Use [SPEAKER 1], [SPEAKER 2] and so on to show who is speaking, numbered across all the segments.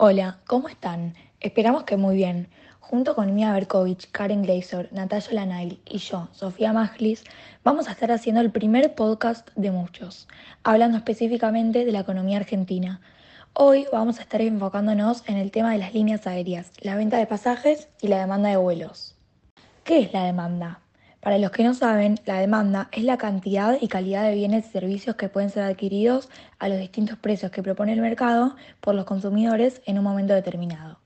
[SPEAKER 1] Hola, ¿cómo están? Esperamos que muy bien. Junto con Mia Berkovich, Karen Glazer, Natalia Lanail y yo, Sofía Maglis, vamos a estar haciendo el primer podcast de muchos, hablando específicamente de la economía argentina. Hoy vamos a estar enfocándonos en el tema de las líneas aéreas, la venta de pasajes y la demanda de vuelos. ¿Qué es la demanda? Para los que no saben, la demanda es la cantidad y calidad de bienes y servicios que pueden ser adquiridos a los distintos precios que propone el mercado por los consumidores en un momento determinado.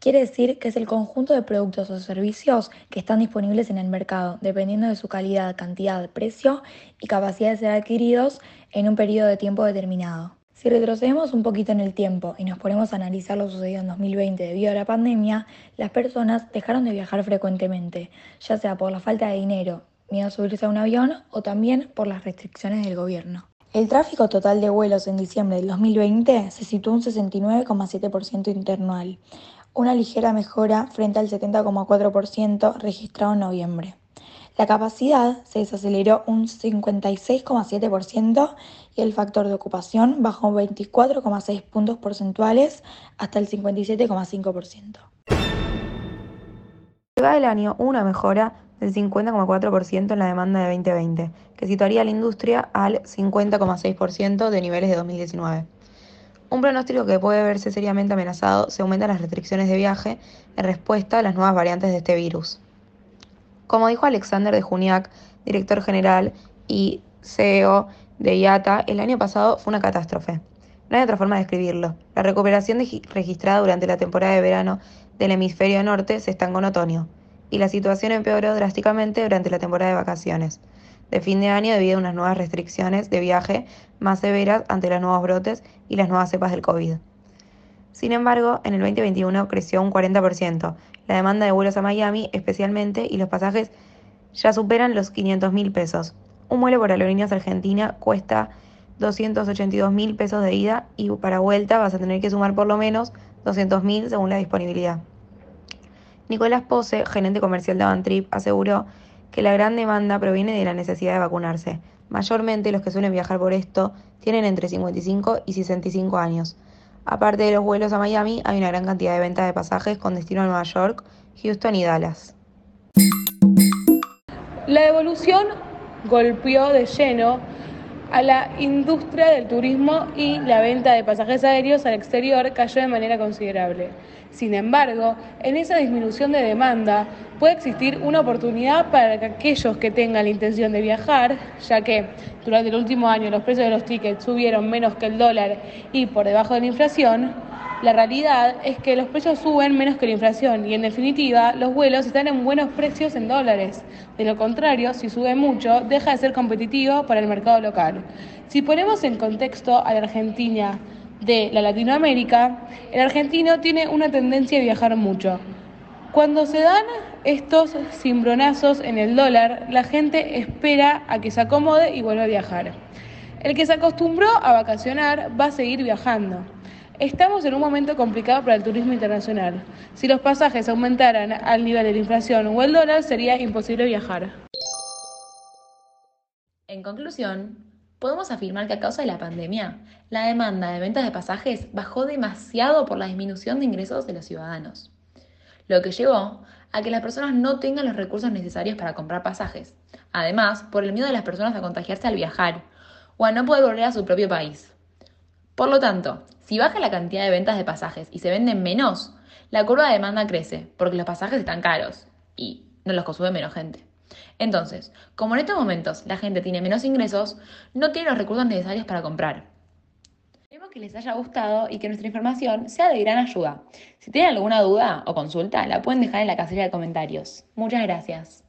[SPEAKER 1] Quiere decir que es el conjunto de productos o servicios que están disponibles en el mercado, dependiendo de su calidad, cantidad, precio y capacidad de ser adquiridos en un periodo de tiempo determinado. Si retrocedemos un poquito en el tiempo y nos ponemos a analizar lo sucedido en 2020 debido a la pandemia, las personas dejaron de viajar frecuentemente, ya sea por la falta de dinero, miedo a subirse a un avión o también por las restricciones del gobierno. El tráfico total de vuelos en diciembre del 2020 se situó un 69,7% internual, una ligera mejora frente al 70,4% registrado en noviembre. La capacidad se desaceleró un 56,7% y el factor de ocupación bajó 24,6 puntos porcentuales hasta el 57,5%.
[SPEAKER 2] Llegada el año una mejora del 50,4% en la demanda de 2020, que situaría a la industria al 50,6% de niveles de 2019. Un pronóstico que puede verse seriamente amenazado si aumentan las restricciones de viaje en respuesta a las nuevas variantes de este virus. Como dijo Alexander de Juniac, director general y CEO de IATA, el año pasado fue una catástrofe. No hay otra forma de describirlo. La recuperación registrada durante la temporada de verano del hemisferio norte se estancó en otoño, y la situación empeoró drásticamente durante la temporada de vacaciones, de fin de año debido a unas nuevas restricciones de viaje más severas ante los nuevos brotes y las nuevas cepas del COVID. Sin embargo, en el 2021 creció un 40%, la demanda de vuelos a Miami especialmente y los pasajes ya superan los 500 mil pesos. Un vuelo por Aerolíneas Argentina cuesta 282 mil pesos de ida y para vuelta vas a tener que sumar por lo menos 200 mil según la disponibilidad. Nicolás Pose, gerente comercial de Avantrip, aseguró que la gran demanda proviene de la necesidad de vacunarse. Mayormente los que suelen viajar por esto tienen entre 55 y 65 años. Aparte de los vuelos a Miami, hay una gran cantidad de ventas de pasajes con destino a Nueva York, Houston y Dallas.
[SPEAKER 3] La evolución golpeó de lleno a la industria del turismo y la venta de pasajes aéreos al exterior cayó de manera considerable. Sin embargo, en esa disminución de demanda puede existir una oportunidad para aquellos que tengan la intención de viajar, ya que durante el último año los precios de los tickets subieron menos que el dólar y por debajo de la inflación, la realidad es que los precios suben menos que la inflación y en definitiva los vuelos están en buenos precios en dólares. De lo contrario, si sube mucho, deja de ser competitivo para el mercado local. Si ponemos en contexto a la Argentina de la Latinoamérica, el argentino tiene una tendencia a viajar mucho. Cuando se dan estos cimbronazos en el dólar, la gente espera a que se acomode y vuelva a viajar. El que se acostumbró a vacacionar va a seguir viajando. Estamos en un momento complicado para el turismo internacional. Si los pasajes aumentaran al nivel de la inflación o el dólar, sería imposible viajar.
[SPEAKER 4] En conclusión, podemos afirmar que a causa de la pandemia, la demanda de ventas de pasajes bajó demasiado por la disminución de ingresos de los ciudadanos, lo que llevó a que las personas no tengan los recursos necesarios para comprar pasajes, además por el miedo de las personas a contagiarse al viajar o a no poder volver a su propio país. Por lo tanto, si baja la cantidad de ventas de pasajes y se venden menos, la curva de demanda crece, porque los pasajes están caros y no los consume menos gente. Entonces, como en estos momentos la gente tiene menos ingresos, no tiene los recursos necesarios para comprar. Esperemos que les haya gustado y que nuestra información sea de gran ayuda. Si tienen alguna duda o consulta, la pueden dejar en la casilla de comentarios. Muchas gracias.